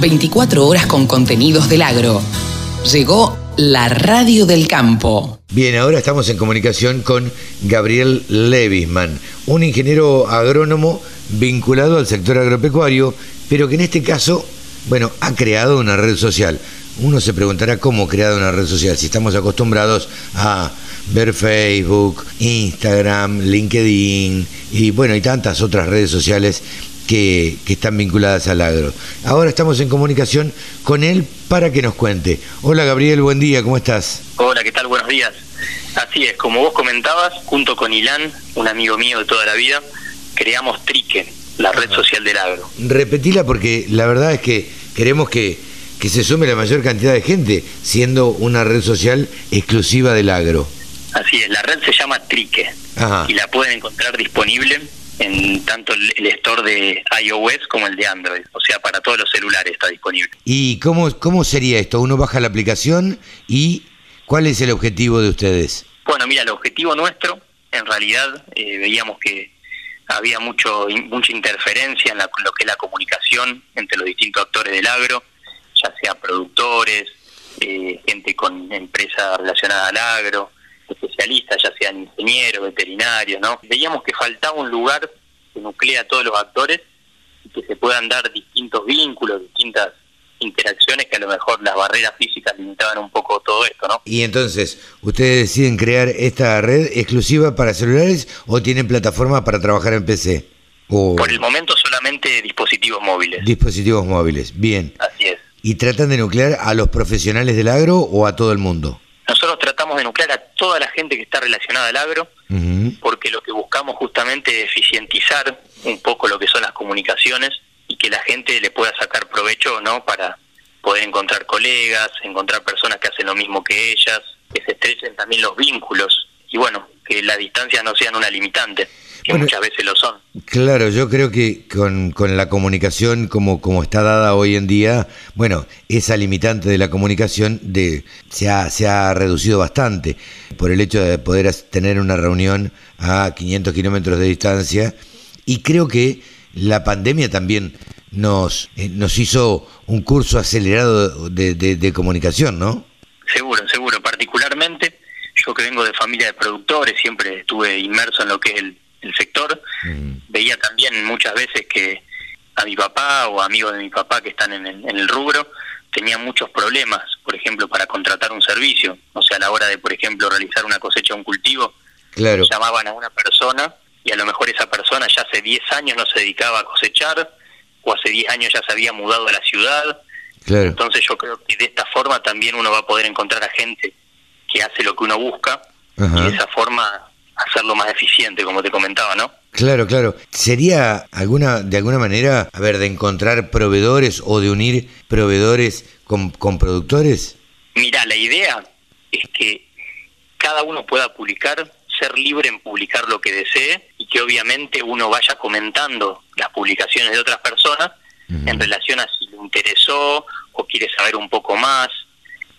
24 horas con contenidos del agro. Llegó la radio del campo. Bien, ahora estamos en comunicación con Gabriel Levisman, un ingeniero agrónomo vinculado al sector agropecuario, pero que en este caso, bueno, ha creado una red social. Uno se preguntará cómo ha creado una red social, si estamos acostumbrados a ver Facebook, Instagram, LinkedIn y bueno, y tantas otras redes sociales que, están vinculadas al agro. Ahora estamos en comunicación con él para que nos cuente. Hola Gabriel, buen día, ¿cómo estás? Hola, ¿qué tal? Buenos días. Así es, como vos comentabas, junto con Ilan, un amigo mío de toda la vida, creamos Trique, la red social del agro. Repetila porque la verdad es que queremos que, que se sume la mayor cantidad de gente, siendo una red social exclusiva del agro. Así es, la red se llama Trique y la pueden encontrar disponible en tanto el, store de iOS como el de Android, o sea, para todos los celulares está disponible. ¿Y cómo, cómo sería esto? Uno baja la aplicación y ¿cuál es el objetivo de ustedes? Bueno, mira, el objetivo nuestro, en realidad, eh, veíamos que había mucho mucha interferencia en, la, lo que es la comunicación entre los distintos actores del agro, ya sea productores, eh, gente con empresas relacionadas al agro, especialistas, ya sean ingenieros, veterinarios, ¿no? Veíamos que faltaba un lugar que nuclea a todos los actores y que se puedan dar distintos vínculos, distintas interacciones que a lo mejor las barreras físicas limitaban un poco todo esto, ¿no? Y entonces, ¿ustedes deciden crear esta red exclusiva para celulares o tienen plataformas para trabajar en PC? Por el momento solamente dispositivos móviles. Dispositivos móviles, bien. Así es. ¿Y tratan de nuclear a los profesionales del agro o a todo el mundo? Nosotros tratamos de nuclear a toda la gente que está relacionada al agro, porque lo que buscamos justamente es eficientizar un poco lo que son las comunicaciones y que la gente le pueda sacar provecho, ¿no? Para poder encontrar colegas, encontrar personas que hacen lo mismo que ellas, que se estrechen también los vínculos y bueno, que las distancias no sean una limitante que muchas veces lo son. Claro, yo creo que con, con, la comunicación como, como está dada hoy en día, bueno, esa limitante de la comunicación de, se, ha, se ha reducido bastante por el hecho de poder tener una reunión a 500 kilómetros de distancia y creo que la pandemia también nos, eh, nos hizo un curso acelerado de, de comunicación, ¿no? Seguro, seguro, particularmente yo que vengo de familia de productores, siempre estuve inmerso en lo que es el el sector, veía también muchas veces que a mi papá o amigos de mi papá que están en el, rubro tenían muchos problemas, por ejemplo, para contratar un servicio. O sea, a la hora de, por ejemplo, realizar una cosecha o un cultivo, claro. llamaban a una persona y a lo mejor esa persona ya hace 10 años no se dedicaba a cosechar o hace 10 años ya se había mudado a la ciudad. Claro. Entonces yo creo que de esta forma también uno va a poder encontrar a gente que hace lo que uno busca y de esa forma hacerlo más eficiente, como te comentaba, ¿no? Claro, claro. ¿Sería alguna, de alguna manera, a ver, de encontrar proveedores o de unir proveedores con, con productores? Mira, la idea es que cada uno pueda publicar, ser libre en publicar lo que desee y que obviamente uno vaya comentando las publicaciones de otras personas en relación a si le interesó o quiere saber un poco más,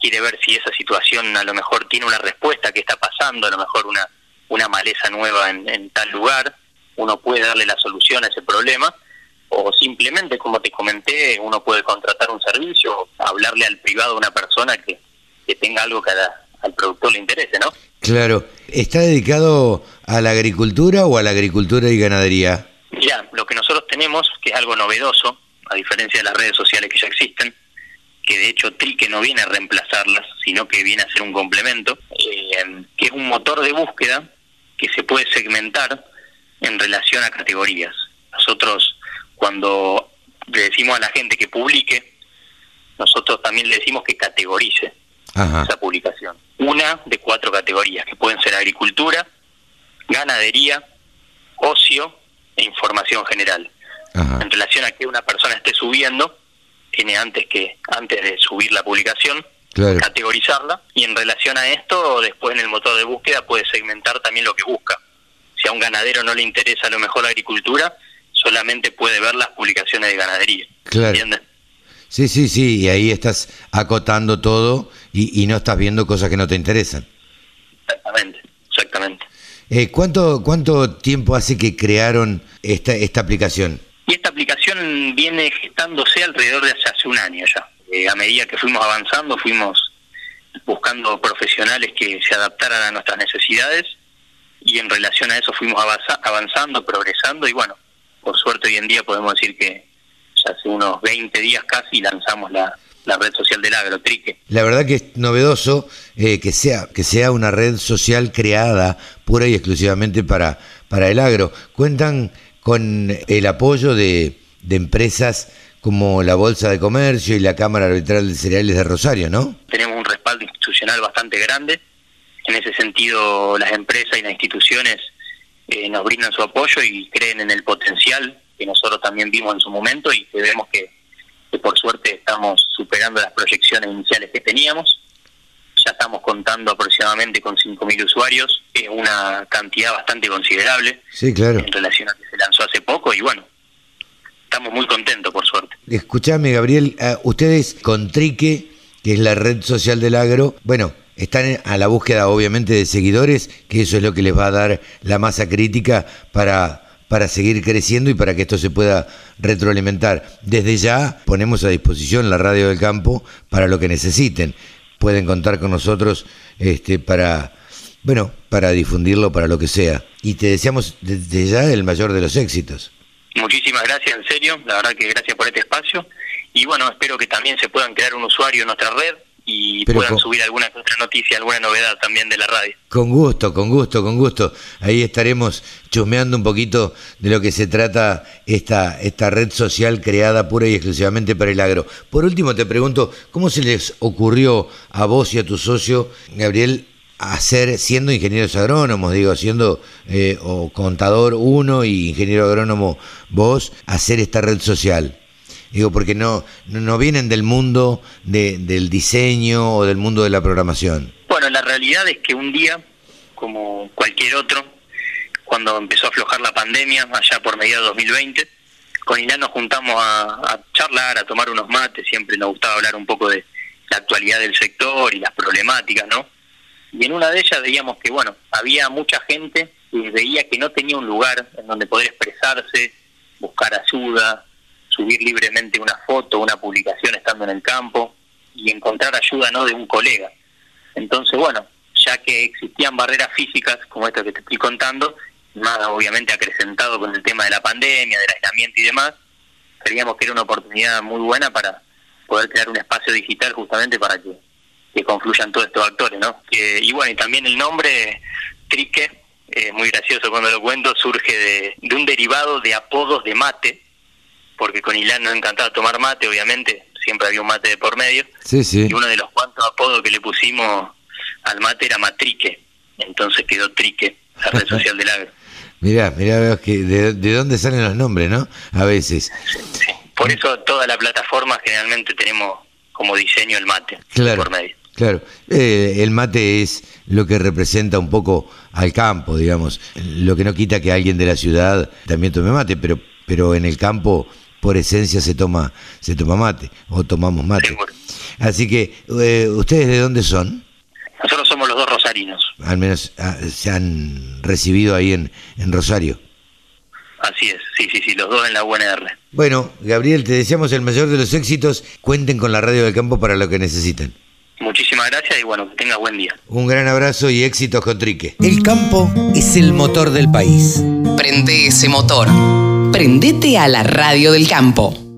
quiere ver si esa situación a lo mejor tiene una respuesta que está pasando, a lo mejor una una maleza nueva en, tal lugar, uno puede darle la solución a ese problema, o simplemente, como te comenté, uno puede contratar un servicio, hablarle al privado a una persona que, que tenga algo que al productor le interese, ¿no? Claro. ¿Está dedicado a la agricultura o a la agricultura y ganadería? Mira, lo que nosotros tenemos, que es algo novedoso, a diferencia de las redes sociales que ya existen, que de hecho Trique no viene a reemplazarlas, sino que viene a ser un complemento, eh, que es un motor de búsqueda que se puede segmentar en relación a categorías. Nosotros cuando le decimos a la gente que publique, nosotros también le decimos que categorice esa publicación. Una de cuatro categorías, que pueden ser agricultura, ganadería, ocio e información general. En relación a que una persona esté subiendo, tiene antes que antes de subir la publicación categorizarla y en relación a esto después en el motor de búsqueda puede segmentar también lo que busca. Si a un ganadero no le interesa a lo mejor la agricultura, solamente puede ver las publicaciones de ganadería. ¿Entiendes? Sí, sí, sí, y ahí estás acotando todo y, no estás viendo cosas que no te interesan. Exactamente, exactamente. Eh, ¿cuánto, ¿Cuánto tiempo hace que crearon esta, esta aplicación? Y esta aplicación viene gestándose alrededor de hace un año ya. Eh, a medida que fuimos avanzando, fuimos buscando profesionales que se adaptaran a nuestras necesidades y en relación a eso fuimos avanzando, progresando y bueno, por suerte hoy en día podemos decir que ya hace unos 20 días casi lanzamos la, red social del agro, Trique. La verdad que es novedoso eh, que, sea, que sea una red social creada pura y exclusivamente para, para el agro. Cuentan con el apoyo de, de empresas como la Bolsa de Comercio y la Cámara Arbitral de Cereales de Rosario, ¿no? Tenemos un respaldo institucional bastante grande. En ese sentido, las empresas y las instituciones eh, nos brindan su apoyo y creen en el potencial que nosotros también vimos en su momento y que vemos que, por suerte estamos superando las proyecciones iniciales que teníamos. Ya estamos contando aproximadamente con 5.000 usuarios, es una cantidad bastante considerable sí, claro. en relación a que se lanzó hace poco y bueno, estamos muy contentos, por suerte. Escuchame, Gabriel, ustedes con Trique, que es la red social del agro, bueno, están a la búsqueda obviamente de seguidores, que eso es lo que les va a dar la masa crítica para, para seguir creciendo y para que esto se pueda retroalimentar. Desde ya ponemos a disposición la radio del campo para lo que necesiten. Pueden contar con nosotros este, para, bueno, para difundirlo, para lo que sea. Y te deseamos desde ya el mayor de los éxitos. Muchísimas gracias, en serio. La verdad que gracias por este espacio. Y bueno, espero que también se puedan crear un usuario en nuestra red y puedan subir alguna otra noticia, alguna novedad también de la radio. Con gusto, con gusto, con gusto. Ahí estaremos chusmeando un poquito de lo que se trata esta, esta red social creada pura y exclusivamente para el agro. Por último, te pregunto, ¿cómo se les ocurrió a vos y a tu socio, Gabriel, hacer, siendo ingenieros agrónomos, digo, siendo eh, o contador uno y ingeniero agrónomo vos, hacer esta red social? Digo, porque no, no vienen del mundo de, del diseño o del mundo de la programación. Bueno, la realidad es que un día, como cualquier otro, cuando empezó a aflojar la pandemia, allá por mediados de 2020, con Ilan nos juntamos a, a charlar, a tomar unos mates, siempre nos gustaba hablar un poco de la actualidad del sector y las problemáticas, ¿no? Y en una de ellas veíamos que, bueno, había mucha gente que veía que no tenía un lugar en donde poder expresarse, buscar ayuda, subir libremente una foto, una publicación estando en el campo y encontrar ayuda no de un colega. Entonces, bueno, ya que existían barreras físicas como esta que te estoy contando, más obviamente acrecentado con el tema de la pandemia, del aislamiento y demás, creíamos que era una oportunidad muy buena para poder crear un espacio digital justamente para que que confluyan todos estos actores, ¿no? y bueno, y también el nombre Trique, eh, muy gracioso cuando lo cuento, surge de, de, un derivado de apodos de mate, porque con Ilan nos encantaba tomar mate, obviamente, siempre había un mate de por medio, sí, sí. y uno de los cuantos apodos que le pusimos al mate era Matrique, entonces quedó Trique, la red social del agro. Mirá, mirá, que de, de, dónde salen los nombres, ¿no? A veces. Sí, Por eso toda la plataforma generalmente tenemos como diseño el mate claro. por medio. Claro, eh, el mate es lo que representa un poco al campo, digamos. Lo que no quita que alguien de la ciudad también tome mate, pero, pero en el campo por esencia se toma, se toma mate o tomamos mate. Así que, eh, ¿ustedes de dónde son? Nosotros somos los dos rosarinos. Al menos ah, se han recibido ahí en, en Rosario. Así es, sí, sí, sí, los dos en la UNR. Bueno, Gabriel, te deseamos el mayor de los éxitos. Cuenten con la radio del campo para lo que necesiten. Muchísimas gracias y bueno, que tenga buen día. Un gran abrazo y éxitos con Trique. El campo es el motor del país. Prende ese motor. Prendete a la radio del campo.